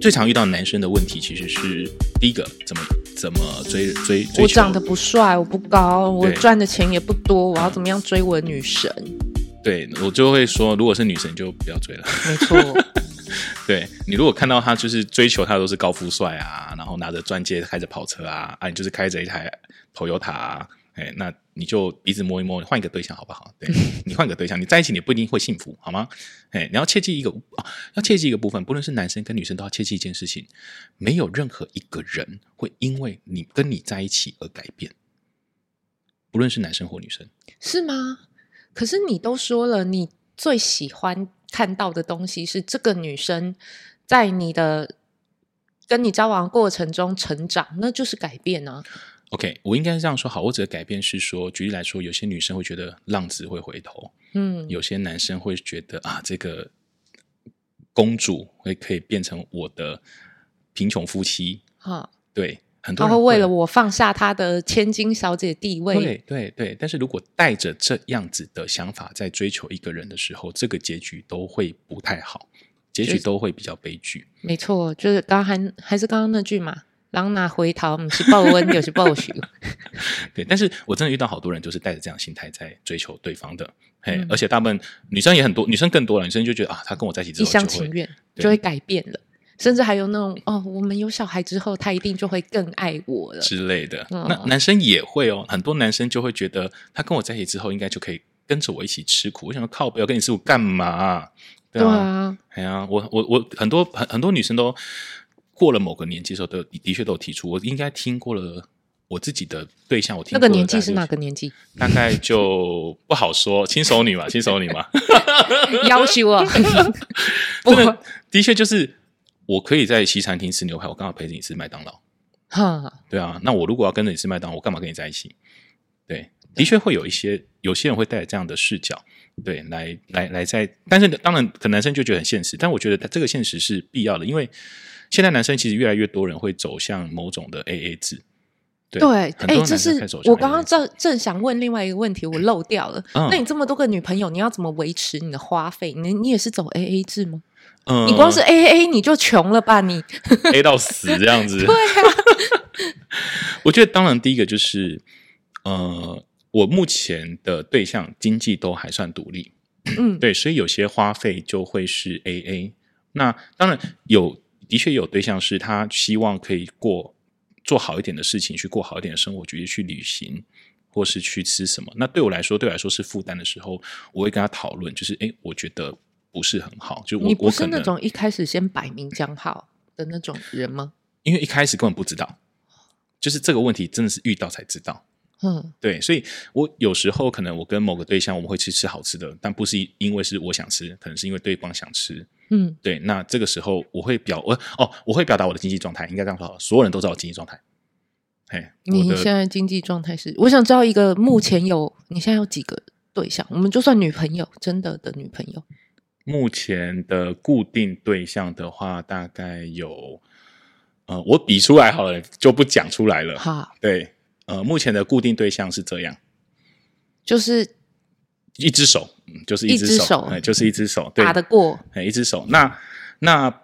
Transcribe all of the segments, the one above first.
最常遇到男生的问题，其实是第一个怎么怎么追追追？我长得不帅，我不高，我赚的钱也不多，我要怎么样追我的女神？对，我就会说，如果是女神就不要追了。没错，对，你如果看到他就是追求他都是高富帅啊，然后拿着钻戒开着跑车啊，啊，你就是开着一台 Toyota 啊。哎，那你就鼻子摸一摸，换一个对象好不好？对，你换个对象，你在一起你不一定会幸福，好吗？哎，你要切记一个啊，要切记一个部分，不论是男生跟女生都要切记一件事情，没有任何一个人会因为你跟你在一起而改变，不论是男生或女生，是吗？可是你都说了，你最喜欢看到的东西是这个女生在你的跟你交往过程中成长，那就是改变啊。OK，我应该是这样说好。我指的改变是说，举例来说，有些女生会觉得浪子会回头，嗯，有些男生会觉得啊，这个公主会可以变成我的贫穷夫妻，哈，对，很多人会，会为了我放下他的千金小姐地位，对对对。但是如果带着这样子的想法在追求一个人的时候，这个结局都会不太好，结局都会比较悲剧。没错，就是刚刚还还是刚刚那句嘛。狼拿回头，不是报恩就是报仇。对，但是我真的遇到好多人，就是带着这样心态在追求对方的。嘿，而且大部分女生也很多，女生更多了。女生就觉得啊，他跟我在一起之后，一厢情愿就会改变了，甚至还有那种哦，我们有小孩之后，他一定就会更爱我了之类的。嗯、那男生也会哦，很多男生就会觉得，他跟我在一起之后，应该就可以跟着我一起吃苦。我想说，靠，不要跟你吃苦干嘛？对啊，哎呀、啊，我我我很多很很多女生都。过了某个年纪的时候，都的确都有提出。我应该听过了，我自己的对象，我听过那个年纪是哪个年纪？大概就不好说，轻熟女嘛，轻熟女嘛。要求啊，真的，的确就是我可以在西餐厅吃牛排，我刚好陪着你吃麦当劳。哈，对啊，那我如果要跟着你吃麦当劳，我干嘛跟你在一起？对，的确会有一些有些人会带着这样的视角，对，来来来在，但是当然，可能男生就觉得很现实，但我觉得这个现实是必要的，因为。现在男生其实越来越多人会走向某种的 AA 制，对，哎，这是我刚刚正正想问另外一个问题，我漏掉了。嗯、那你这么多个女朋友，你要怎么维持你的花费？你你也是走 AA 制吗？嗯，你光是 AA 你就穷了吧？你 A 到死这样子？对啊，我觉得当然第一个就是，呃，我目前的对象经济都还算独立，嗯，对，所以有些花费就会是 AA。那当然有。的确有对象是他希望可以过做好一点的事情，去过好一点的生活，决定去旅行，或是去吃什么。那对我来说，对我来说是负担的时候，我会跟他讨论，就是哎，我觉得不是很好。就我你不是那种一开始先摆明讲好的那种人吗？因为一开始根本不知道，就是这个问题真的是遇到才知道。嗯，对，所以我有时候可能我跟某个对象我们会去吃好吃的，但不是因为是我想吃，可能是因为对方想吃。嗯，对，那这个时候我会表我哦，我会表达我的经济状态，应该这样说，所有人都知道我经济状态。嘿，你现在经济状态是？我想知道一个目前有你现在有几个对象？我们就算女朋友，真的的女朋友。目前的固定对象的话，大概有呃，我比出来好了，就不讲出来了。好，对。呃，目前的固定对象是这样，就是一只手，就是一只手，就是一只手，对，打得过，一只手。那那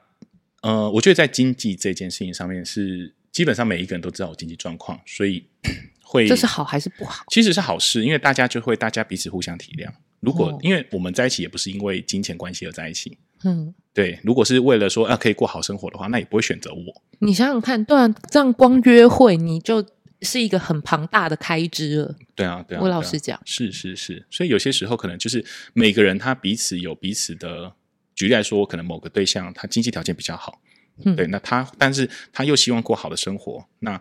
呃，我觉得在经济这件事情上面是基本上每一个人都知道我经济状况，所以 会这是好还是不好？其实是好事，因为大家就会大家彼此互相体谅。如果、哦、因为我们在一起也不是因为金钱关系而在一起，嗯，对。如果是为了说啊可以过好生活的话，那也不会选择我。你想想看，对啊，这样光约会你就。是一个很庞大的开支了。对啊，对啊，我老实讲，是是是，所以有些时候可能就是每个人他彼此有彼此的，举例来说，可能某个对象他经济条件比较好，嗯，对，那他但是他又希望过好的生活，那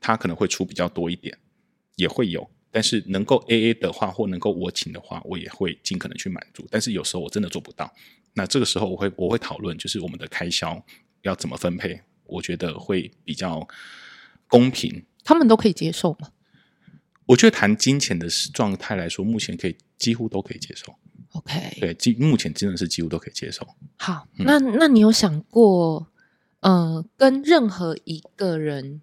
他可能会出比较多一点，也会有，但是能够 AA 的话，或能够我请的话，我也会尽可能去满足，但是有时候我真的做不到，那这个时候我会我会讨论，就是我们的开销要怎么分配，我觉得会比较公平。他们都可以接受吗？我觉得谈金钱的状态来说，目前可以几乎都可以接受。OK，对，目前真的是几乎都可以接受。好，嗯、那那你有想过，呃，跟任何一个人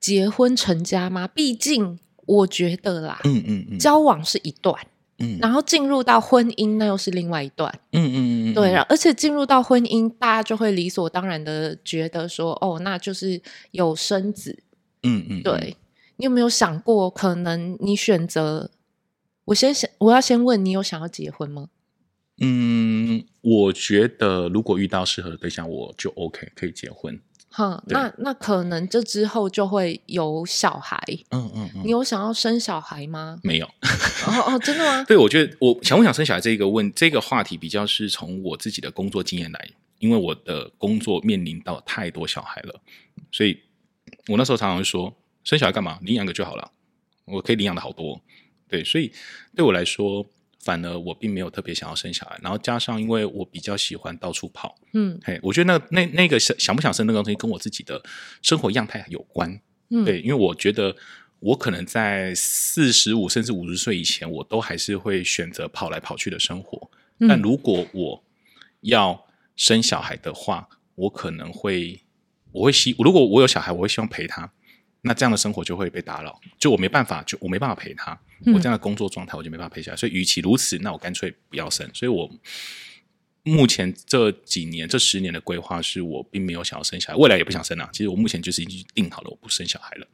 结婚成家吗？毕竟我觉得啦，嗯嗯嗯，交往是一段，嗯，然后进入到婚姻，那又是另外一段，嗯嗯嗯，对，而且进入到婚姻，大家就会理所当然的觉得说，哦，那就是有生子，嗯嗯，对，你有没有想过，可能你选择，我先想，我要先问你，有想要结婚吗？嗯，我觉得如果遇到适合的对象，我就 OK，可以结婚。哼，那那可能这之后就会有小孩。嗯嗯嗯，你有想要生小孩吗？没有。哦哦，真的吗？对，我觉得我想不想生小孩这个问这个话题，比较是从我自己的工作经验来，因为我的工作面临到太多小孩了，所以我那时候常常会说，生小孩干嘛？领养个就好了，我可以领养的好多。对，所以对我来说。反而我并没有特别想要生小孩，然后加上因为我比较喜欢到处跑，嗯，嘿，我觉得那那那个想想不想生那个东西跟我自己的生活样态有关，嗯，对，因为我觉得我可能在四十五甚至五十岁以前，我都还是会选择跑来跑去的生活，嗯，但如果我要生小孩的话，我可能会我会希如果我有小孩，我会希望陪他。那这样的生活就会被打扰，就我没办法，就我没办法陪他，嗯、我这样的工作状态我就没办法陪下来。所以，与其如此，那我干脆不要生。所以我目前这几年这十年的规划是我并没有想要生小孩，未来也不想生啊。其实我目前就是已经定好了，我不生小孩了。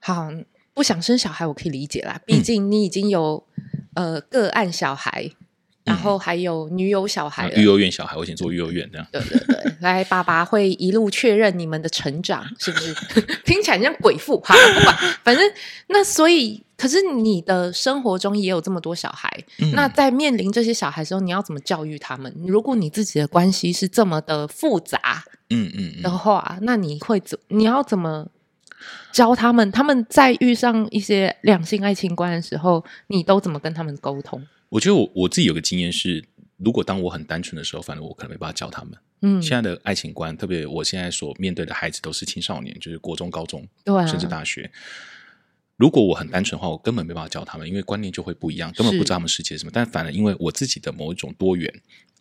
好，不想生小孩我可以理解啦，毕竟你已经有、嗯、呃个案小孩。然后还有女友小孩，育幼院小孩，我以前做育幼院这样。对对对，来，爸爸会一路确认你们的成长，是不是？听起来像鬼父，好，不管，反正那所以，可是你的生活中也有这么多小孩，嗯、那在面临这些小孩的时候，你要怎么教育他们？如果你自己的关系是这么的复杂，嗯嗯的话，那你会怎？你要怎么教他们？他们在遇上一些两性爱情观的时候，你都怎么跟他们沟通？我觉得我我自己有个经验是，如果当我很单纯的时候，反正我可能没办法教他们。嗯，现在的爱情观，特别我现在所面对的孩子都是青少年，就是国中、高中，对啊，甚至大学。如果我很单纯的话，我根本没办法教他们，因为观念就会不一样，根本不知道他们世界是什么。但反而因为我自己的某一种多元，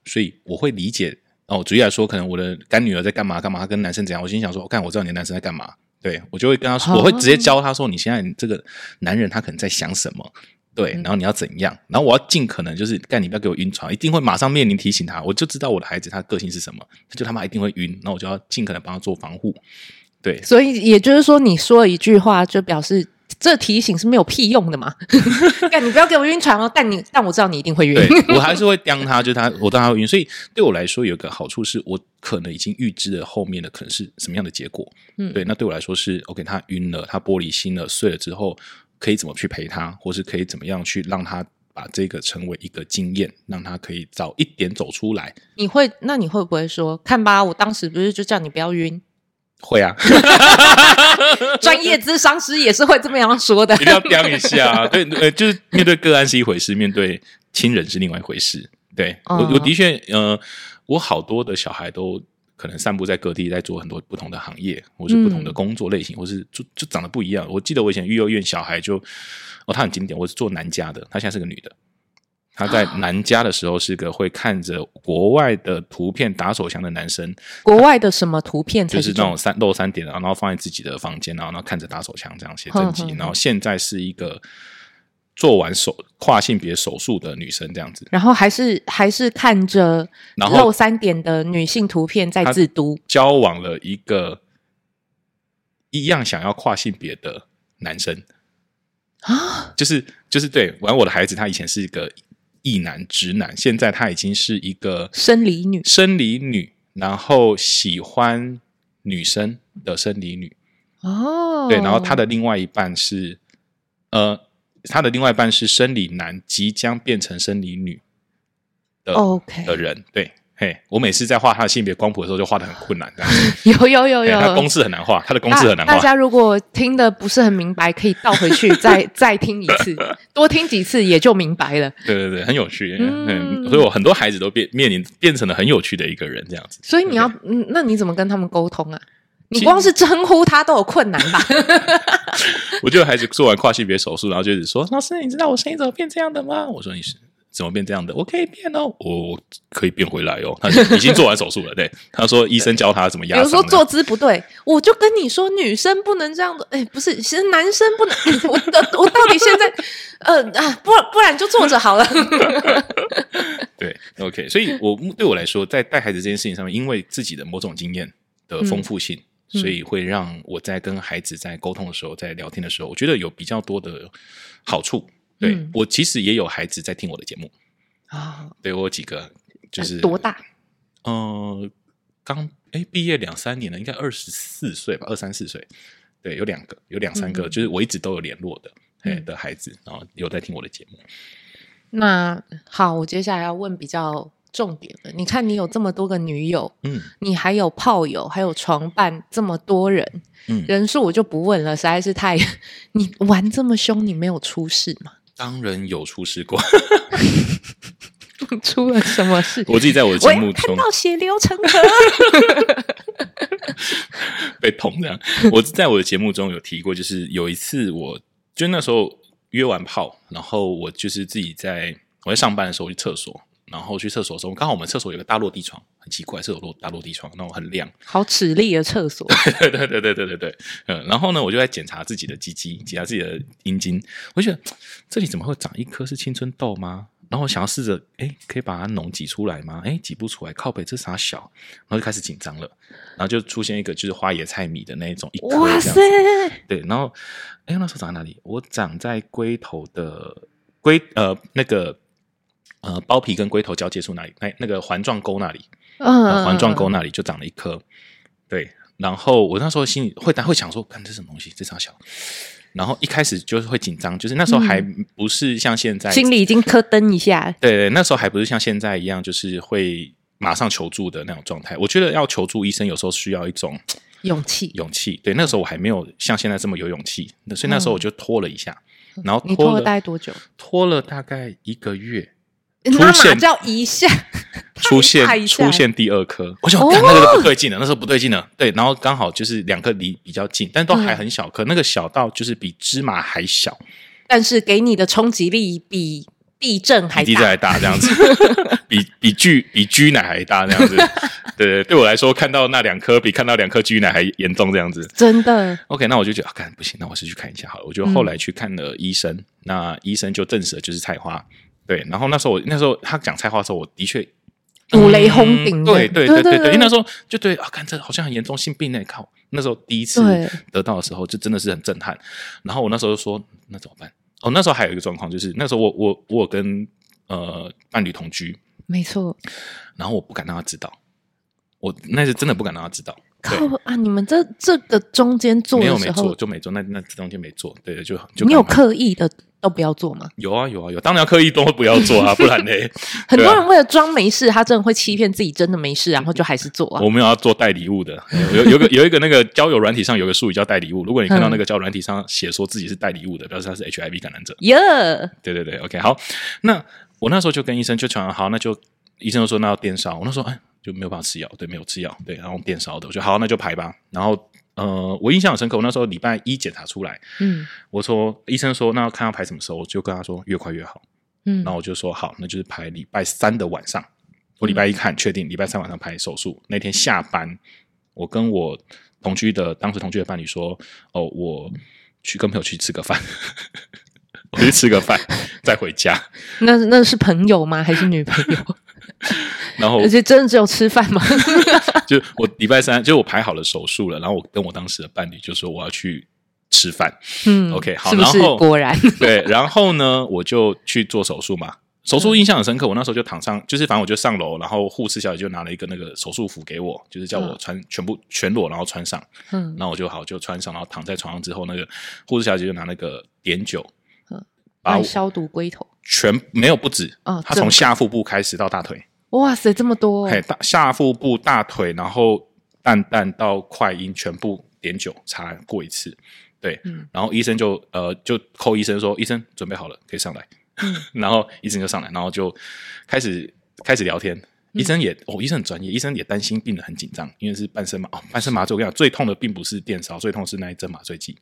所以我会理解。哦，举例来说，可能我的干女儿在干嘛干嘛，她跟男生怎样，我心想说，我看我知道你的男生在干嘛，对，我就会跟他说，哦，我会直接教他说，你现在你这个男人他可能在想什么。对，然后你要怎样？然后我要尽可能就是干，你不要给我晕船，一定会马上面临提醒他。我就知道我的孩子他的个性是什么，他就他妈一定会晕，那我就要尽可能帮他做防护。对，所以也就是说，你说了一句话，就表示这提醒是没有屁用的嘛？干，你不要给我晕船哦！但你但我知道你一定会晕，对，我还是会刁他，就他我当他会晕。所以对我来说，有个好处是我可能已经预知了后面的可能是什么样的结果。嗯，对，那对我来说是 OK，他晕了，他玻璃心了，碎了之后。可以怎么去陪他，或是可以怎么样去让他把这个成为一个经验，让他可以早一点走出来。你会？那你会不会说，看吧，我当时不是就叫你不要晕？会啊，专业咨商师也是会这么样说的。一定要标一下，对，呃，就是面对个案是一回事，面对亲人是另外一回事。对，我，我的确，呃，我好多的小孩都。可能散布在各地，在做很多不同的行业，或是不同的工作类型，嗯、或是就就长得不一样。我记得我以前育幼院小孩就哦，他很经典。我是做男家的，他现在是个女的。他在男家的时候是个会看着国外的图片打手枪的男生。国外的什么图片？就是那种三露三点的，然后放在自己的房间，然后然后看着打手枪这样写真集。然后现在是一个。做完手跨性别手术的女生这样子，然后还是还是看着露三点的女性图片在自督，交往了一个一样想要跨性别的男生。啊，就是就是对，玩我的孩子他以前是一个异男直男，现在他已经是一个生理女，生理女，然后喜欢女生的生理女。哦，对，然后他的另外一半是呃。他的另外一半是生理男，即将变成生理女的 OK 的人，对，嘿，我每次在画他的性别光谱的时候，就画的很困难，这样。有有有有，他公式很难画，他的公式很难画。大家如果听的不是很明白，可以倒回去再 再听一次，多听几次也就明白了。对对对，很有趣，嗯，所以我很多孩子都变面临变成了很有趣的一个人，这样子。所以你要，嗯，那你怎么跟他们沟通啊？你光是称呼他都有困难吧？我觉得孩子做完跨性别手术，然后就一直说：“老师，你知道我声音怎么变这样的吗？”我说：“你是怎么变这样的？我可以变哦，我可以变回来哦。他已经做完手术了，对，他说医生教他怎么压。比如说坐姿不对，我就跟你说女生不能这样的。哎，不是，其实男生不能。我我到底现在呃啊，不不然就坐着好了。对，OK，所以我对我来说，在带孩子这件事情上面，因为自己的某种经验的丰富性，嗯、所以会让我在跟孩子在沟通的时候，在聊天的时候，我觉得有比较多的好处。对、嗯、我其实也有孩子在听我的节目啊，对我有几个就是多大？呃，刚哎毕业两三年了，应该二十四岁吧，二三四岁。对，有两个，有两三个，嗯、就是我一直都有联络的，哎、嗯、的孩子，然后有在听我的节目。那好，我接下来要问比较重点的，你看你有这么多个女友，嗯，你还有炮友，还有床伴，这么多人，嗯，人数我就不问了，实在是太…… 你玩这么凶，你没有出事吗？当然有出事过，出了什么事？我自己在我的节目中看到血流成河，被捅这样。我在我的节目中有提过，就是有一次我，我就那时候约完炮，然后我就是自己在我在上班的时候去厕所，然后去厕所的时候，刚好我们厕所有个大落地窗，很奇怪，厕所落大落地窗，那种很亮，好耻力的厕所。对对对对对对对，嗯，然后呢，我就在检查自己的鸡鸡，检查自己的阴茎，我就觉得这里怎么会长一颗是青春痘吗？然后我想要试着，哎，可以把它脓挤出来吗？哎，挤不出来，靠北，这啥小？然后就开始紧张了，然后就出现一个就是花椰菜米的那一种一颗哇塞，对，然后，哎，那时候长在哪里？我长在龟头的龟呃那个。呃，包皮跟龟头交接处那里，那那个环状沟那里，嗯、呃，环状沟那里就长了一颗，对。然后我那时候心里会会想说，看这是什么东西，这啥小。然后一开始就是会紧张，就是那时候还不是像现在，心里已经咯噔一下。对对，那时候还不是像现在一样，就是会马上求助的那种状态。我觉得要求助医生，有时候需要一种 勇气，勇气。对，那时候我还没有像现在这么有勇气，所以那时候我就拖了一下，嗯、然后拖了，你拖了大概多久？拖了大概一个月。出现叫一下，出现出现第二颗，我想看那个就不对劲了，那时候不对劲了。对，然后刚好就是两颗离比较近，但都还很小颗，那个小到就是比芝麻还小，但是给你的冲击力比地震还大，地震还大这样子，比比巨比巨奶还大这样子。对对，对我来说看到那两颗比看到两颗巨奶还严重这样子，真的。OK，那我就觉得啊，看不行，那我是去看一下好了。我就后来去看了医生，那医生就证实了就是菜花。对，然后那时候我那时候他讲菜花的时候，我的确五雷轰顶。对对对对对，因为那时候就对啊，看这好像很严重性病那靠，那时候第一次得到的时候，就真的是很震撼。然后我那时候就说，那怎么办？哦，那时候还有一个状况，就是那时候我我我跟呃伴侣同居，没错。然后我不敢让他知道，我那是真的不敢让他知道。靠啊！你们这这个中间做的时候没有没做就没做，那那中间没做，对就就你有刻意的。都不要做吗？有啊有啊有，当然要刻意都不要做啊，不然呢？很多人为了装没事，他真的会欺骗自己真的没事，然后就还是做啊。我们要做带礼物的，有有个有一个那个交友软体上有个术语叫带礼物。如果你看到那个交友软体上写说自己是带礼物的，表示他是 HIV 感染者。耶，对对对，OK，好。那我那时候就跟医生就讲好，那就医生就说那要电烧。我那时候哎就没有办法吃药，对，没有吃药，对，然后电烧的，我就好，那就排吧。然后。呃，我印象很深刻。我那时候礼拜一检查出来，嗯，我说医生说那要看要排什么时候，我就跟他说越快越好，嗯，然后我就说好，那就是排礼拜三的晚上。我礼拜一看确定礼拜三晚上排手术，那天下班，我跟我同居的当时同居的伴侣说，哦，我去跟朋友去吃个饭，我去吃个饭再回家。那那是朋友吗？还是女朋友？然后，而且真的只有吃饭吗？就我礼拜三，就我排好了手术了，然后我跟我当时的伴侣就说我要去吃饭。嗯，OK，好，是不是然后果然 对，然后呢，我就去做手术嘛。手术印象很深刻，我那时候就躺上，就是反正我就上楼，然后护士小姐就拿了一个那个手术服给我，就是叫我穿全部全裸，然后穿上。嗯，然后我就好就穿上，然后躺在床上之后，那个护士小姐就拿那个碘酒，嗯，把消毒龟头，全没有不止啊，她从下腹部开始到大腿。哇塞，这么多！嘿，大下腹部、大腿，然后蛋蛋到快阴，全部碘酒擦过一次。对，嗯、然后医生就呃就扣医生说，医生准备好了，可以上来。嗯、然后医生就上来，然后就开始开始聊天。嗯、医生也哦，医生很专业，医生也担心病人很紧张，因为是半身麻哦，半身麻醉。我跟你讲，最痛的并不是电烧，最痛的是那一针麻醉剂。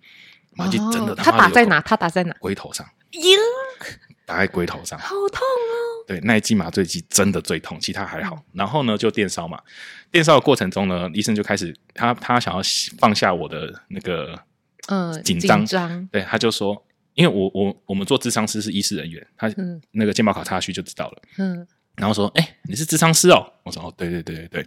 麻醉剂真的他打在哪？他打在哪？龟头上。打在龟头上，好痛哦。对，那一剂麻醉剂真的最痛，其他还好。然后呢，就电烧嘛，电烧的过程中呢，医生就开始他他想要放下我的那个嗯紧张，紧张对，他就说，因为我我我们做智商师是医师人员，他那个健保卡插下去就知道了，嗯。然后说：“哎、欸，你是智商师哦？”我说：“哦，对对对对对。”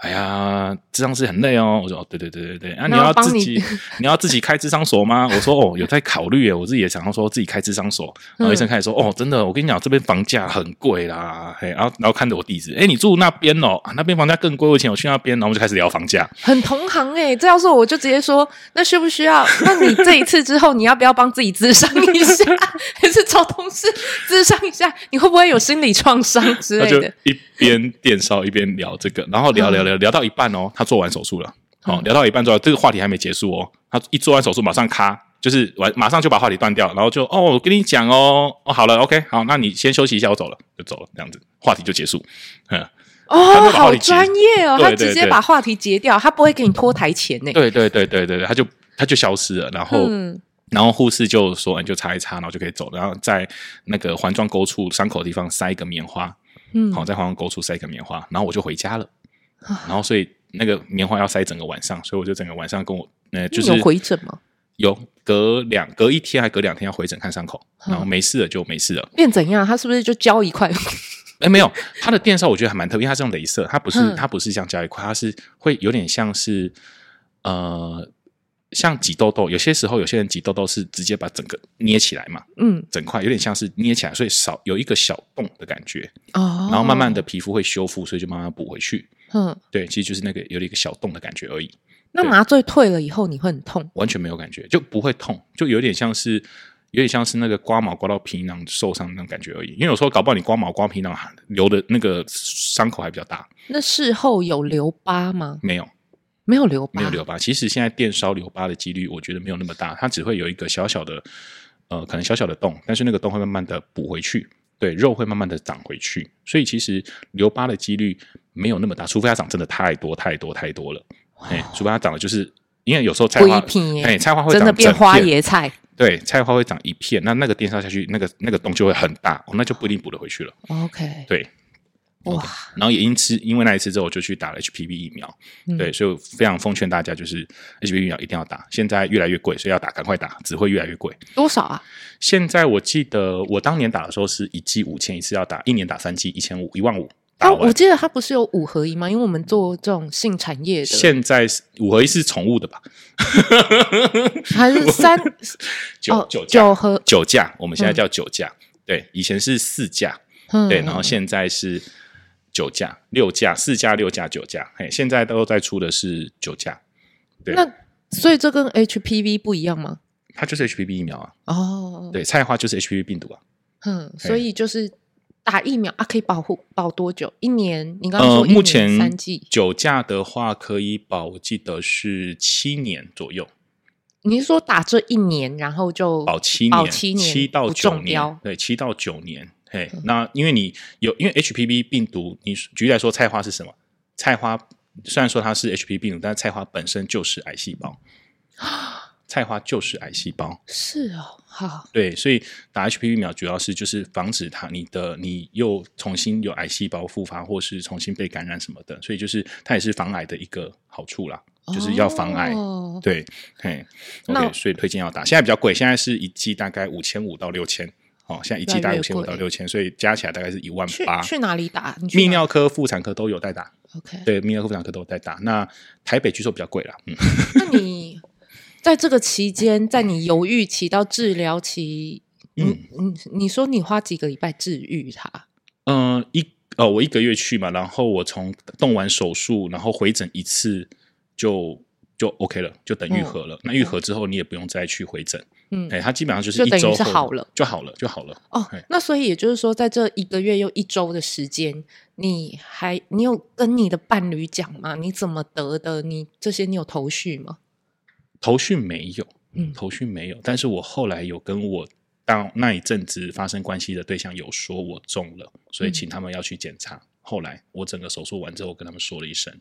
哎呀，智商师很累哦。我说：“哦，对对对对对。”啊，你要自己你，你要自己开智商所吗？我说：“哦，有在考虑耶。”我自己也想要说自己开智商所。然后医生开始说：“哦，真的，我跟你讲，这边房价很贵啦。”嘿，然后然后看着我地址，哎，你住那边哦？那边房价更贵。我以前我去那边，然后我们就开始聊房价。很同行哎，这要是我就直接说，那需不需要？那你这一次之后，你要不要帮自己智商一下，还是找同事智商一下？你会不会有心理创伤 之类的？一边电烧一边聊这个，然后聊聊聊聊到一半哦，他做完手术了。好、哦，聊到一半之后，这个话题还没结束哦。他一做完手术，马上咔，就是完，马上就把话题断掉，然后就哦，我跟你讲哦，哦，好了，OK，好，那你先休息一下，我走了，就走了，这样子，话题就结束。嗯，哦，好专业哦，他直接把话题截掉，他不会给你拖台前呢。对对对对对对，他就他就消失了，然后。嗯然后护士就说：“你就擦一擦，然后就可以走。然后在那个环状沟处伤口的地方塞一个棉花，嗯，好，在环状沟处塞一个棉花。然后我就回家了。然后所以那个棉花要塞整个晚上，所以我就整个晚上跟我呃，就是有回诊吗？有隔两隔一天还隔两天要回诊看伤口，然后没事了就没事了。变怎样？他是不是就胶一块？哎，没有，他的电烧我觉得还蛮特别，他是用镭射，它不是它不是像胶一块，它是会有点像是呃。”像挤痘痘，有些时候有些人挤痘痘是直接把整个捏起来嘛，嗯，整块有点像是捏起来，所以少有一个小洞的感觉哦，然后慢慢的皮肤会修复，所以就慢慢补回去，嗯，对，其实就是那个有了一个小洞的感觉而已。那麻醉退了以后你会很痛？完全没有感觉，就不会痛，就有点像是有点像是那个刮毛刮到皮囊受伤那种感觉而已。因为有时候搞不好你刮毛刮皮囊留的那个伤口还比较大。那事后有留疤吗？没有。没有留疤，没有留疤。其实现在电烧留疤的几率，我觉得没有那么大，它只会有一个小小的，呃，可能小小的洞，但是那个洞会慢慢的补回去，对，肉会慢慢的长回去，所以其实留疤的几率没有那么大，除非它长真的太多太多太多了，哎、哦，除非它长的就是，因为有时候菜花，哎，菜花会长真的变花椰菜，对，菜花会长一片，那那个电烧下去，那个那个洞就会很大，哦，那就不一定补得回去了。OK，对。哇然后也因此，因为那一次之后，我就去打了 HPV 疫苗。嗯、对，所以我非常奉劝大家，就是 HPV 疫苗一定要打。现在越来越贵，所以要打，赶快打，只会越来越贵。多少啊？现在我记得我当年打的时候是一剂五千，一次要打一年打三剂，一千五，一万五。啊，我记得它不是有五合一吗？因为我们做这种性产业的，现在五合一是宠物的吧？还是三九、哦、九九合九价？我们现在叫九价。嗯、对，以前是四价。嗯、对，然后现在是。九价、六价、四价、六价、九价，嘿，现在都在出的是九价。对，那所以这跟 HPV 不一样吗？它就是 HPV 疫苗啊。哦，对，菜花就是 HPV 病毒啊。嗯，所以就是打疫苗啊，可以保护保多久？一年？你刚刚说、呃、目前三剂。九价的话可以保，我记得是七年左右。你是说打这一年，然后就保七年？保七年，七到九年？对，七到九年。嘿，那因为你有，因为 HPV 病毒，你举例来说，菜花是什么？菜花虽然说它是 HPV 病毒，但是菜花本身就是癌细胞。菜花就是癌细胞。是哦，好。对，所以打 HPV 疫苗主要是就是防止它，你的你又重新有癌细胞复发，或是重新被感染什么的，所以就是它也是防癌的一个好处啦，就是要防癌。哦、对，嘿，OK，所以推荐要打。现在比较贵，现在是一剂大概五千五到六千。哦，现在一剂大概五千五到六千，所以加起来大概是一万八。去哪里打？泌尿科、妇产科都有在打。OK，对，泌尿科、妇产科都有在打。那台北据说比较贵啦。嗯，那你在这个期间，在你犹豫期到治疗期，嗯嗯，你说你花几个礼拜治愈它？嗯、呃，一呃，我一个月去嘛，然后我从动完手术，然后回诊一次就就 OK 了，就等愈合了。嗯、那愈合之后，你也不用再去回诊。嗯，哎，他基本上就是一周后就好了，就好了，就好了。哦，那所以也就是说，在这一个月又一周的时间，你还你有跟你的伴侣讲吗？你怎么得的？你这些你有头绪吗？头绪没有，嗯，头绪没有。但是我后来有跟我到那一阵子发生关系的对象有说我中了，所以请他们要去检查。嗯，后来我整个手术完之后，跟他们说了一声。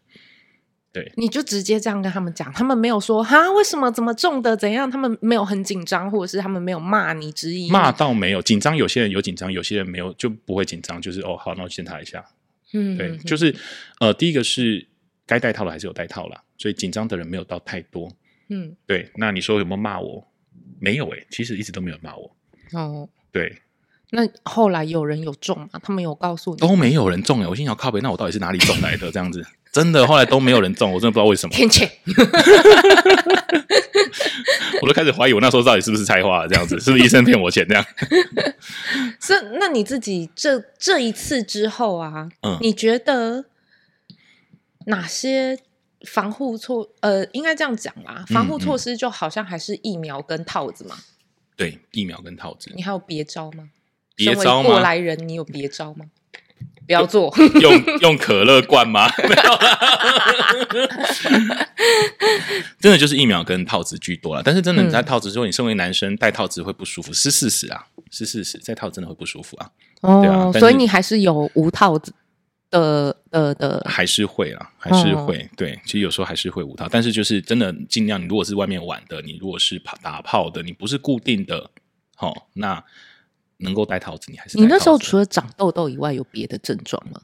对，你就直接这样跟他们讲，他们没有说哈，为什么怎么中的怎样，他们没有很紧张，或者是他们没有骂你质疑，骂倒没有紧张，有些人有紧张，有些人没有就不会紧张，就是哦好，那我检查一下，嗯，对，就是呃，第一个是该戴套的还是有戴套啦，所以紧张的人没有到太多，嗯，对，那你说有没有骂我？没有诶、欸，其实一直都没有骂我，哦，对。那后来有人有中吗？他们有告诉你？都没有人中哎！我心想靠北，那我到底是哪里中来的？这样子真的，后来都没有人中，我真的不知道为什么。骗钱！我都开始怀疑我那时候到底是不是菜花了？这样子是不是医生骗我钱？这样。这那你自己这这一次之后啊，嗯，你觉得哪些防护措呃，应该这样讲啦，防护措施就好像还是疫苗跟套子嘛？对，疫苗跟套子。你还有别招吗？别招吗？过来人，你有别招吗？不要做，用用可乐罐吗？没有 真的就是疫苗跟套子居多了。但是真的你在套子之后，你身为男生戴套子会不舒服，是事实啊，是事实。戴套真的会不舒服啊。哦，对啊，所以你还是有无套子的的的，还是会啊，还是会。对，其实有时候还是会无套，但是就是真的尽量。你如果是外面玩的，你如果是打打炮的，你不是固定的，好那。能够戴套子，你还是你那时候除了长痘痘以外，有别的症状吗？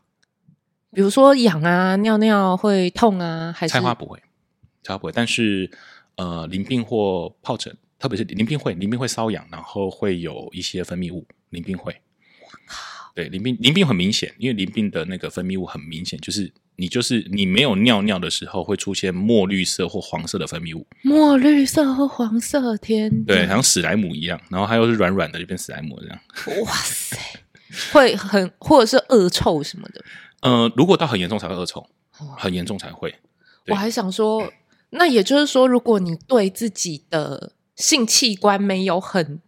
比如说痒啊、尿尿会痛啊，还是菜花不会，菜花不会。但是呃，淋病或疱疹，特别是淋病会，淋病会瘙痒，然后会有一些分泌物，淋病会。对，淋病淋病很明显，因为淋病的那个分泌物很明显，就是。你就是你没有尿尿的时候会出现墨绿色或黄色的分泌物，墨绿色和黄色，天，对，像史莱姆一样，然后它又是软软的，就变史莱姆这样。哇塞，会很或者是恶臭什么的。呃，如果到很严重才会恶臭，很严重才会。我还想说，那也就是说，如果你对自己的性器官没有很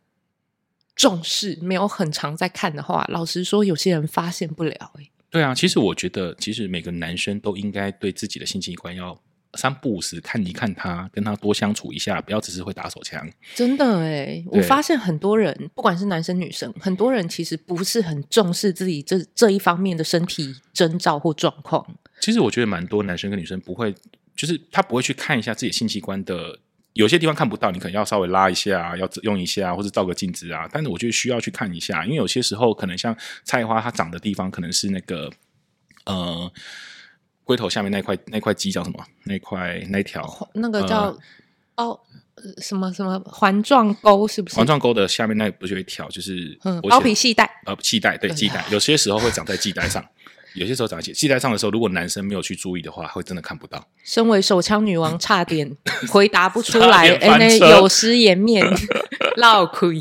重视，没有很常在看的话，老实说，有些人发现不了欸。对啊，其实我觉得，其实每个男生都应该对自己的性器官要三不五时看一看他，跟他多相处一下，不要只是会打手枪。真的哎，我发现很多人，不管是男生女生，很多人其实不是很重视自己这这一方面的身体征兆或状况。其实我觉得蛮多男生跟女生不会，就是他不会去看一下自己性器官的。有些地方看不到，你可能要稍微拉一下，要用一下，或者照个镜子啊。但是我觉得需要去看一下，因为有些时候可能像菜花，它长的地方可能是那个呃龟头下面那块那块肌叫什么？那块那条那个叫、呃、哦什么什么环状沟是不是？环状沟的下面那不是有一条就是包皮系带呃系带对系带，有些时候会长在系带上。有些时候长在系带上的时候，如果男生没有去注意的话，会真的看不到。身为手枪女王，差点回答不出来，哎，那有失颜面，老亏。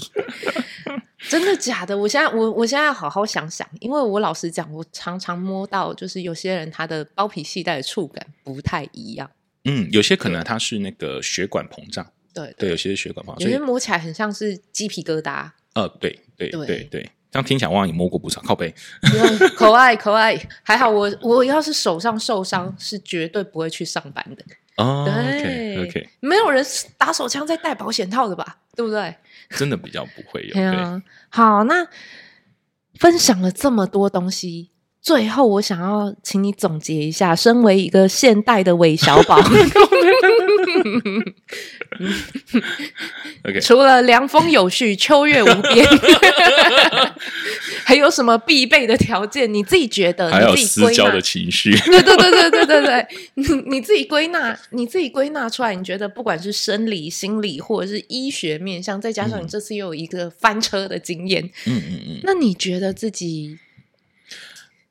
真的假的？我现在我我现在要好好想想，因为我老实讲，我常常摸到，就是有些人他的包皮系带的触感不太一样。嗯，有些可能他是那个血管膨胀，对对，对，有些是血管膨胀，有些摸起来很像是鸡皮疙瘩。呃，对对对对。对这样听起来，我你摸过不少靠背，可爱可爱，还好我我要是手上受伤，是绝对不会去上班的。哦，对，okay, okay. 没有人打手枪在戴保险套的吧？对不对？真的比较不会有。对啊，好，那分享了这么多东西，最后我想要请你总结一下，身为一个现代的韦小宝。除了凉风有序、秋月无边，还有什么必备的条件？你自己觉得？还有私交的情绪？对对对对对对对，你你自己归纳，你自己归纳出来，你觉得不管是生理、心理或者是医学面向，再加上你这次又有一个翻车的经验，嗯嗯嗯，那你觉得自己？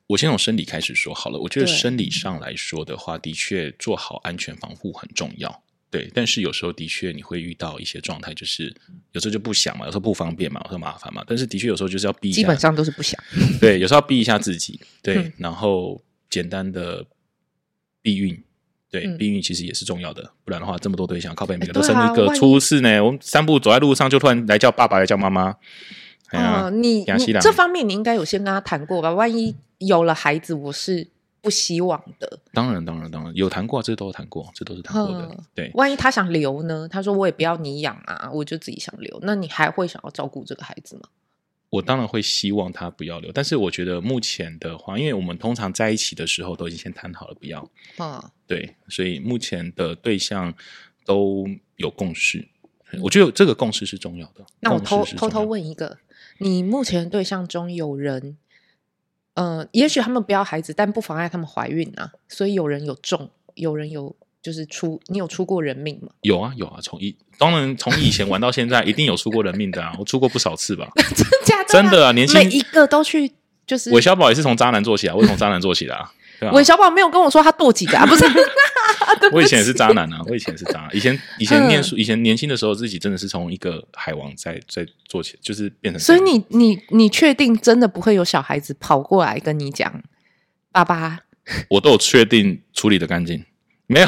我先从生理开始说好了。我觉得生理上来说的话，的确做好安全防护很重要。对，但是有时候的确你会遇到一些状态，就是有时候就不想嘛，有时候不方便嘛，有时候麻烦嘛。但是的确有时候就是要逼一下，基本上都是不想。对，有时候要逼一下自己。对，嗯、然后简单的避孕，对，嗯、避孕其实也是重要的。不然的话，这么多对象靠背，每个都生一个出事呢。我们三步走在路上，就突然来叫爸爸，来叫妈妈。啊、你这方面你应该有先跟他谈过吧？万一有了孩子，我是。不希望的，当然，当然，当然有谈过，这都有谈过，这都是谈过的。嗯、对，万一他想留呢？他说我也不要你养啊，我就自己想留。那你还会想要照顾这个孩子吗？我当然会希望他不要留，但是我觉得目前的话，因为我们通常在一起的时候都已经先谈好了不要，啊，对，所以目前的对象都有共识，我觉得这个共识是重要的。那我偷偷偷问一个，你目前对象中有人，呃，也许他们不要孩子，但不妨碍他们怀孕啊，所以有人有中，有人有。就是出，你有出过人命吗？有啊，有啊，从以当然从以前玩到现在，一定有出过人命的啊，我出过不少次吧。真的假的？真的啊，年轻每一个都去，就是韦小宝也是从渣男做起啊，我是从渣男做起的啊。韦小宝没有跟我说他堕几个啊，不是？我以前也是渣男啊，我以前也是渣男。以前 以前念书，以前年轻的时候，自己真的是从一个海王在在做起，就是变成。所以你你你确定真的不会有小孩子跑过来跟你讲，爸爸？我都有确定处理的干净。没有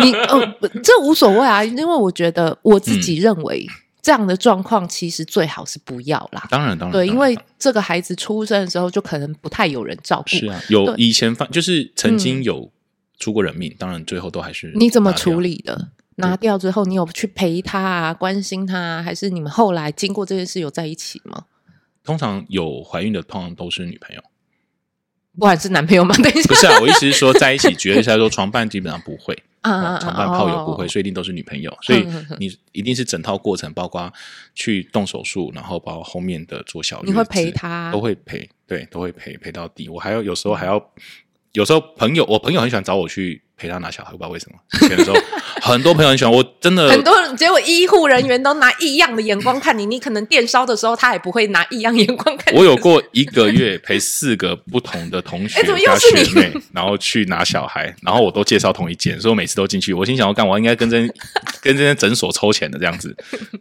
你哦，这无所谓啊，因为我觉得我自己认为这样的状况其实最好是不要啦。当然，当然，对，因为这个孩子出生的时候就可能不太有人照顾。是啊，有以前发就是曾经有出过人命，当然最后都还是你怎么处理的？拿掉之后，你有去陪他啊，关心他啊，还是你们后来经过这件事有在一起吗？通常有怀孕的，通常都是女朋友。不管是男朋友吗？等一下，不是啊，我意思是说在一起，绝对是来说床伴基本上不会 啊，床伴炮友不会，所以一定都是女朋友，所以你一定是整套过程，包括去动手术，然后包括后面的做小，你会陪他，都会陪，对，都会陪陪到底。我还要有时候还要，有时候朋友，我朋友很喜欢找我去。陪他拿小孩，我不知道为什么。以前的时候，很多朋友很喜欢，我真的 很多人，结果医护人员都拿异样的眼光看你。你可能电烧的时候，他也不会拿异样眼光看你。我有过一个月陪四个不同的同学 加学妹，然后去拿小孩，然后我都介绍同一间，所以我每次都进去。我心想要干我？应该跟这 跟这间诊所抽钱的这样子。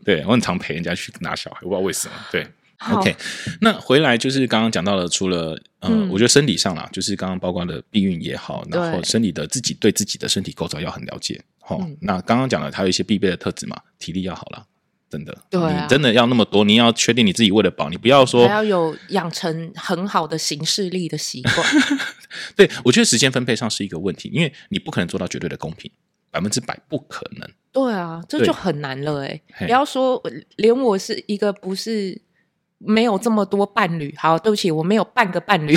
对，我很常陪人家去拿小孩，我不知道为什么。对。OK，那回来就是刚刚讲到了，除了呃，嗯、我觉得生理上啦，就是刚刚包括的避孕也好，然后生理的自己对自己的身体构造要很了解。好、那刚刚讲了还有一些必备的特质嘛，体力要好啦，真的，对、啊，你真的要那么多，你要确定你自己为了保，你不要说还要有养成很好的行事力的习惯。对，我觉得时间分配上是一个问题，因为你不可能做到绝对的公平，百分之百不可能。对啊，这就很难了哎、欸，不要说连我是一个不是。没有这么多伴侣，好，对不起，我没有半个伴侣，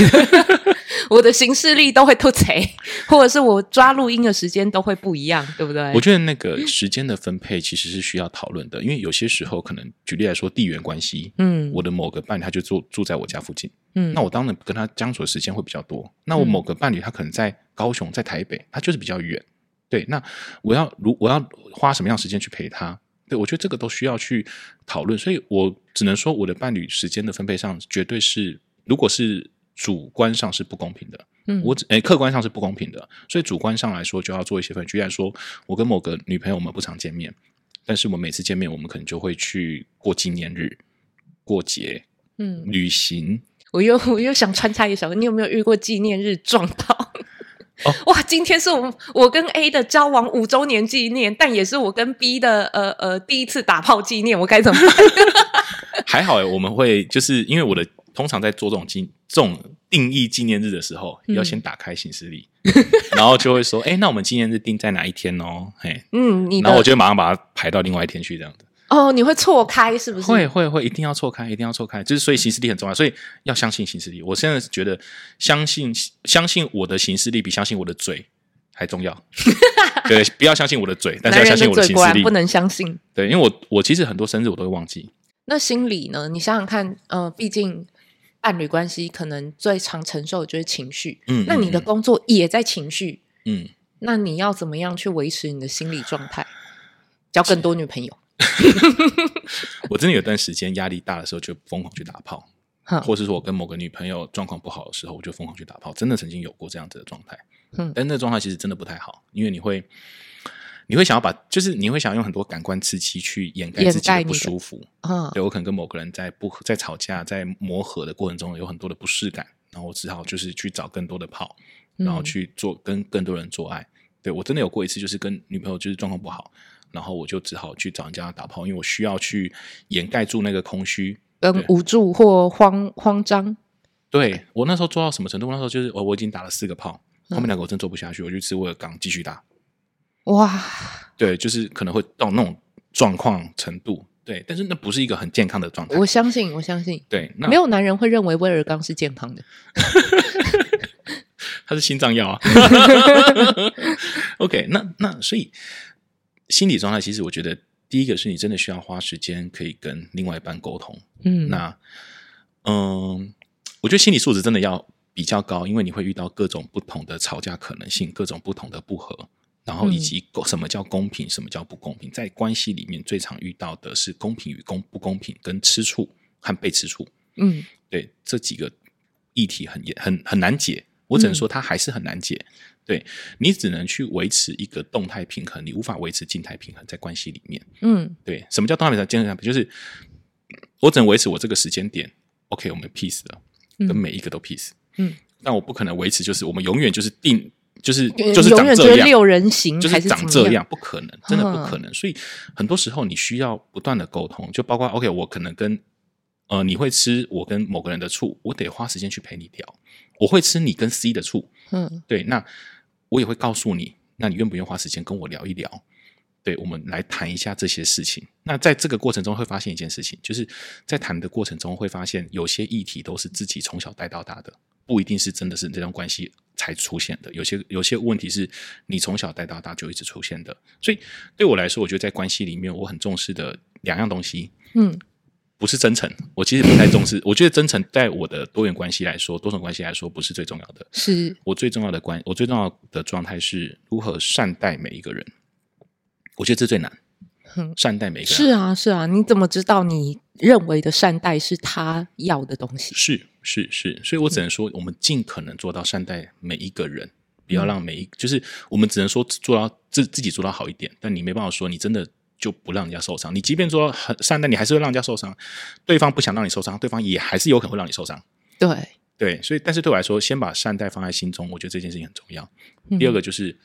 我的行事力都会偷贼，或者是我抓录音的时间都会不一样，对不对？我觉得那个时间的分配其实是需要讨论的，因为有些时候可能举例来说，地缘关系，嗯，我的某个伴侣他就住住在我家附近，嗯，那我当然跟他相处的时间会比较多。那我某个伴侣他可能在高雄，在台北，他就是比较远，对，那我要如我要花什么样的时间去陪他？对，我觉得这个都需要去讨论，所以我只能说，我的伴侣时间的分配上，绝对是，如果是主观上是不公平的，嗯，我诶，客观上是不公平的，所以主观上来说，就要做一些分。举例来说，我跟某个女朋友，我们不常见面，但是我们每次见面，我们可能就会去过纪念日、过节、嗯，旅行。我又我又想穿插一首，你有没有遇过纪念日撞到？哦，哇！今天是我我跟 A 的交往五周年纪念，但也是我跟 B 的呃呃第一次打炮纪念，我该怎么办？还好诶，我们会就是因为我的通常在做这种纪这种定义纪念日的时候，嗯、要先打开行事历，然后就会说，哎，那我们纪念日定在哪一天哦？嘿，嗯，然后我就马上把它排到另外一天去，这样子。哦，你会错开是不是？会会会，一定要错开，一定要错开。就是所以行事力很重要，所以要相信行事力。我现在是觉得相信相信我的行事力比相信我的嘴还重要。对，不要相信我的嘴，但是要相信我的行事力。不能相信。对，因为我我其实很多生日我都会忘记。那心理呢？你想想看，呃，毕竟伴侣关系可能最常承受的就是情绪。嗯，那你的工作也在情绪。嗯，那你要怎么样去维持你的心理状态？交更多女朋友。我真的有段时间压力大的时候，就疯狂去打炮，嗯、或是说我跟某个女朋友状况不好的时候，我就疯狂去打炮。真的曾经有过这样子的状态，嗯，但那状态其实真的不太好，因为你会，你会想要把，就是你会想要用很多感官刺激去掩盖自己的不舒服。嗯，对，我可能跟某个人在不在吵架，在磨合的过程中有很多的不适感，然后我只好就是去找更多的炮，然后去做跟更多人做爱。对，我真的有过一次，就是跟女朋友就是状况不好。然后我就只好去找人家打炮，因为我需要去掩盖住那个空虚、跟无助或慌慌张。对，我那时候做到什么程度？那时候就是我我已经打了四个炮，后面两个我真做不下去，我就吃威尔刚继续打。哇，对，就是可能会到那种状况程度，对，但是那不是一个很健康的状态。我相信，我相信，对，没有男人会认为威尔刚是健康的。他是心脏药啊。OK，那那所以心理状态，其实我觉得第一个是你真的需要花时间可以跟另外一半沟通。嗯，那嗯，我觉得心理素质真的要比较高，因为你会遇到各种不同的吵架可能性，各种不同的不和。然后以及什么叫公平，什么叫不公平，在关系里面最常遇到的是公平与公不公平，跟吃醋和被吃醋。嗯，对，这几个议题很严很很难解。我只能说它还是很难解。嗯、对，你只能去维持一个动态平衡，你无法维持静态平衡在关系里面。嗯，对，什么叫动态平衡？静态平衡就是我只能维持我这个时间点。OK，我们 peace 了，跟每一个都 peace。嗯，但我不可能维持，就是我们永远就是定。就是就是长这样，六人行就是长这样，不可能，真的不可能。所以很多时候你需要不断的沟通，就包括 OK，我可能跟呃你会吃我跟某个人的醋，我得花时间去陪你聊。我会吃你跟 C 的醋，嗯，对，那我也会告诉你，那你愿不愿意花时间跟我聊一聊？对，我们来谈一下这些事情。那在这个过程中会发现一件事情，就是在谈的过程中会发现有些议题都是自己从小带到大的。不一定是真的是这段关系才出现的，有些有些问题是你从小带到大就一直出现的，所以对我来说，我觉得在关系里面我很重视的两样东西，嗯，不是真诚，我其实不太重视，我觉得真诚在我的多元关系来说，多种关系来说不是最重要的，是。我最重要的关，我最重要的状态是如何善待每一个人，我觉得这最难。善待每个人。是啊是啊，你怎么知道你认为的善待是他要的东西？是是是，所以我只能说，我们尽可能做到善待每一个人，嗯、不要让每一就是我们只能说做到自自己做到好一点，但你没办法说你真的就不让人家受伤。你即便说很善待，你还是会让人家受伤。对方不想让你受伤，对方也还是有可能会让你受伤。对对，所以但是对我来说，先把善待放在心中，我觉得这件事情很重要。嗯、第二个就是。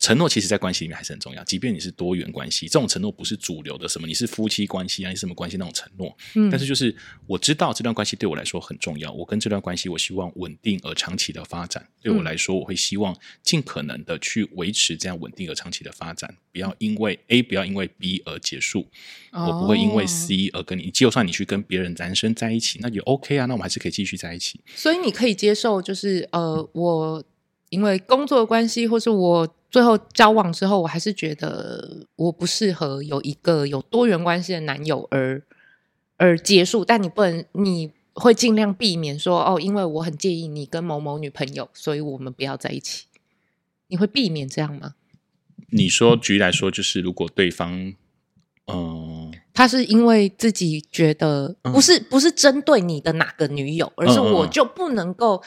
承诺其实，在关系里面还是很重要。即便你是多元关系，这种承诺不是主流的，什么你是夫妻关系啊，你是什么关系那种承诺。嗯，但是就是我知道这段关系对我来说很重要。我跟这段关系，我希望稳定而长期的发展。对我来说，我会希望尽可能的去维持这样稳定而长期的发展，不要因为 A 不要因为 B 而结束。哦，我不会因为 C 而跟你，就算你去跟别人男生在一起，那也 OK 啊，那我们还是可以继续在一起。所以你可以接受，就是呃，我因为工作的关系，或是我。最后交往之后，我还是觉得我不适合有一个有多元关系的男友而而结束。但你不能，你会尽量避免说哦，因为我很介意你跟某某女朋友，所以我们不要在一起。你会避免这样吗？你说，举例来说，就是如果对方，嗯、呃，他是因为自己觉得不是、嗯、不是针对你的哪个女友，而是我就不能够。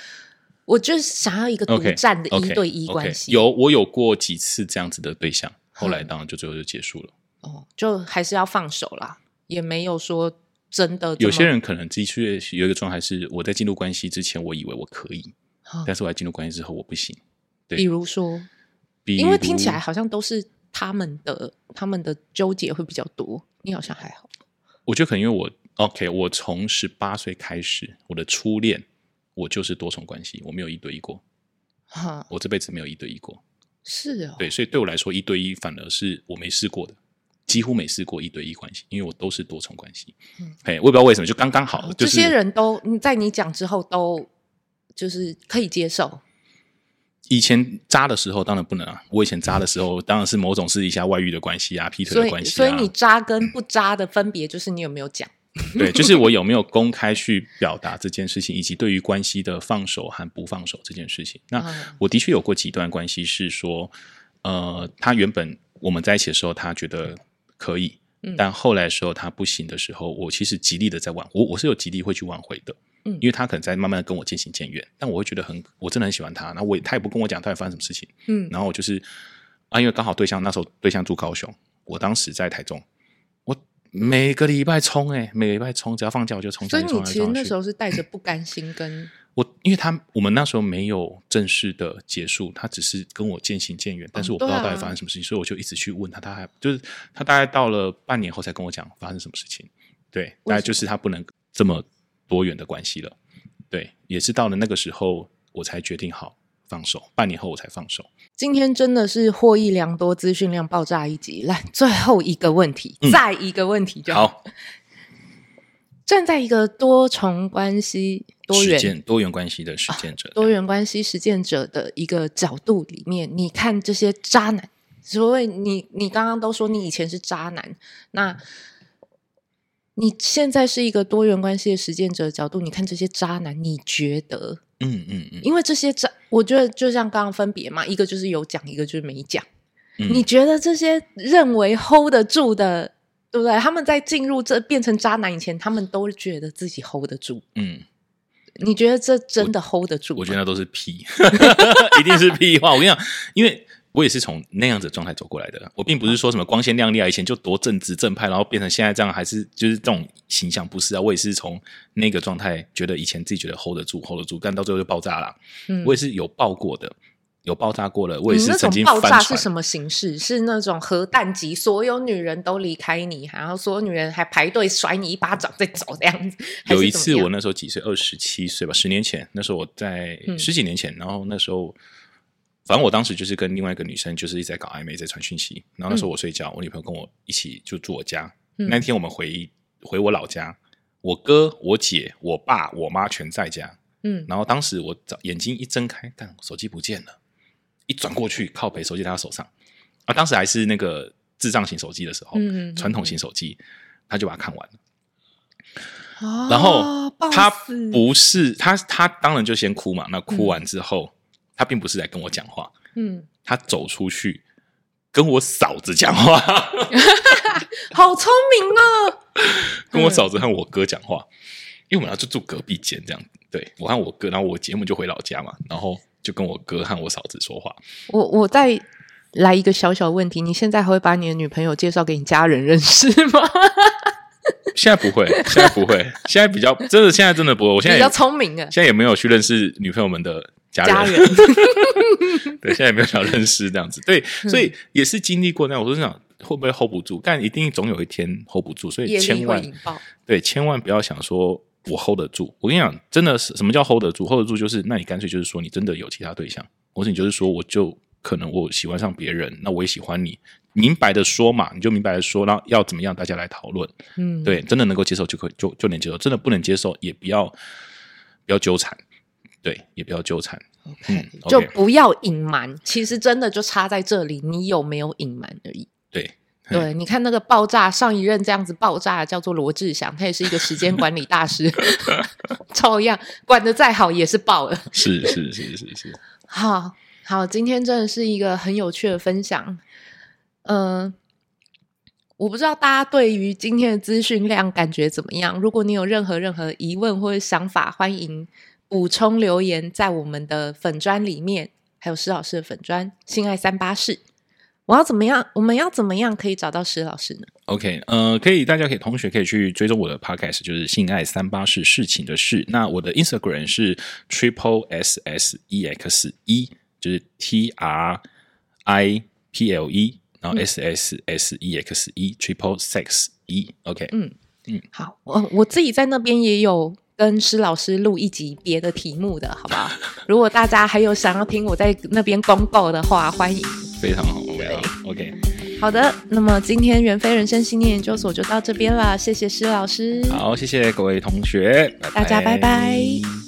我就是想要一个独占的一对一关系。Okay, okay, okay. 有，我有过几次这样子的对象，后来当然就最后就结束了。哦，就还是要放手啦，也没有说真的。有些人可能的确有一个状态是，我在进入关系之前，我以为我可以，哦、但是我在进入关系之后，我不行。对，比如说，比如因为听起来好像都是他们的，他们的纠结会比较多。你好像还好。我觉得可能因为我 OK，我从十八岁开始，我的初恋。我就是多重关系，我没有一对一过，哈，我这辈子没有一对一过，是哦，对，所以对我来说，一对一反而是我没试过的，几乎没试过一对一关系，因为我都是多重关系，嗯，嘿，我也不知道为什么，就刚刚好，好就是、这些人都在你讲之后都就是可以接受。以前渣的时候当然不能啊，我以前渣的时候当然是某种是一下外遇的关系啊，劈腿的关系啊，所以，所以你渣跟不渣的分别就是你有没有讲。对，就是我有没有公开去表达这件事情，以及对于关系的放手和不放手这件事情。那我的确有过几段关系，是说，呃，他原本我们在一起的时候，他觉得可以，但后来的时候他不行的时候，我其实极力的在挽，我我是有极力会去挽回的，嗯，因为他可能在慢慢的跟我渐行渐远，但我会觉得很，我真的很喜欢他，那我也他也不跟我讲到底发生什么事情，嗯，然后我就是啊，因为刚好对象那时候对象住高雄，我当时在台中。每个礼拜冲哎、欸，每个礼拜冲，只要放假我就冲。所以你其实那时候是带着不甘心跟我，因为他我们那时候没有正式的结束，他只是跟我渐行渐远，但是我不知道到底发生什么事情，哦啊、所以我就一直去问他，他还就是他大概到了半年后才跟我讲发生什么事情。对，大概就是他不能这么多远的关系了。对，也是到了那个时候我才决定好，放手，半年后我才放手。今天真的是获益良多，资讯量爆炸一集。来，最后一个问题，嗯、再一个问题就好。好，站在一个多重关系、多元多元关系的实践者、啊，多元关系实践者的一个角度里面，你看这些渣男，所谓你，你刚刚都说你以前是渣男，那你现在是一个多元关系的实践者的角度，你看这些渣男，你觉得？嗯嗯嗯，因为这些渣，我觉得就像刚刚分别嘛，一个就是有讲，一个就是没讲。嗯、你觉得这些认为 hold 得住的，对不对？他们在进入这变成渣男以前，他们都觉得自己 hold 得住。嗯，你觉得这真的 hold 得住我？我觉得那都是屁，一定是屁话。我跟你讲，因为。我也是从那样子的状态走过来的，我并不是说什么光鲜亮丽啊，以前就多正直正派，然后变成现在这样，还是就是这种形象，不是啊？我也是从那个状态，觉得以前自己觉得 hold 得住，hold 得住，但到最后就爆炸了。嗯，我也是有爆过的，有爆炸过了。我也是曾经爆炸是什么形式？是那种核弹级，所有女人都离开你，然后所有女人还排队甩你一巴掌再走这样子。有一次我那时候几岁，二十七岁吧，十年前，那时候我在十几年前，嗯、然后那时候。反正我当时就是跟另外一个女生，就是一直在搞暧昧，在传讯息。然后那时候我睡觉，嗯、我女朋友跟我一起就住我家。嗯、那天我们回回我老家，我哥、我姐、我爸、我妈全在家。嗯，然后当时我早眼睛一睁开，但手机不见了。一转过去，靠北手机在他手上。啊，当时还是那个智障型手机的时候，嗯，传统型手机，他就把它看完了。哦、然后他不是他，他当然就先哭嘛。那哭完之后。嗯他并不是来跟我讲话，嗯，他走出去跟我嫂子讲话 好聪明哦！跟我嫂子和我哥讲话，因为我们要就住隔壁间这样，对，我和我哥，然后我节目就回老家嘛，然后就跟我哥和我嫂子说话。我我再来一个小小问题，你现在还会把你的女朋友介绍给你家人认识吗？现在不会，现在不会，现在比较真的，现在真的不会。我现在比较聪明啊，现在也没有去认识女朋友们的。家人，家人 对，现在也没有想认识这样子，对，所以也是经历过那样。我就想，会不会 hold 不住？但一定总有一天 hold 不住，所以千万对，千万不要想说我 hold 得住。我跟你讲，真的是什么叫 hold 得住？hold 得住就是，那你干脆就是说，你真的有其他对象，或者你就是说，我就可能我喜欢上别人，那我也喜欢你，明白的说嘛，你就明白的说，然后要怎么样，大家来讨论。嗯，对，真的能够接受就可以，就就能接受；真的不能接受，也不要不要纠缠。对，也不要纠缠就不要隐瞒。其实真的就差在这里，你有没有隐瞒而已。对，对，你看那个爆炸，上一任这样子爆炸叫做罗志祥，他也是一个时间管理大师，照样管得再好也是爆了。是是是是是，好好，今天真的是一个很有趣的分享。嗯、呃，我不知道大家对于今天的资讯量感觉怎么样？如果你有任何任何疑问或者想法，欢迎。补充留言在我们的粉砖里面，还有施老师的粉砖“性爱三八室”。我要怎么样？我们要怎么样可以找到施老师呢？OK，呃，可以，大家可以同学可以去追踪我的 Podcast，就是“性爱三八室”事情的事。那我的 Instagram 是 Triple S S E X E，就是 T R I P L E，然后 S S S E X E，Triple Sex E。OK，嗯嗯，好，我我自己在那边也有。跟施老师录一集别的题目的好不好？如果大家还有想要听我在那边公告的话，欢迎。非常好，非常好，OK。好的，那么今天元非人生信念研究所就到这边了，谢谢施老师。好，谢谢各位同学，拜拜，大家拜拜。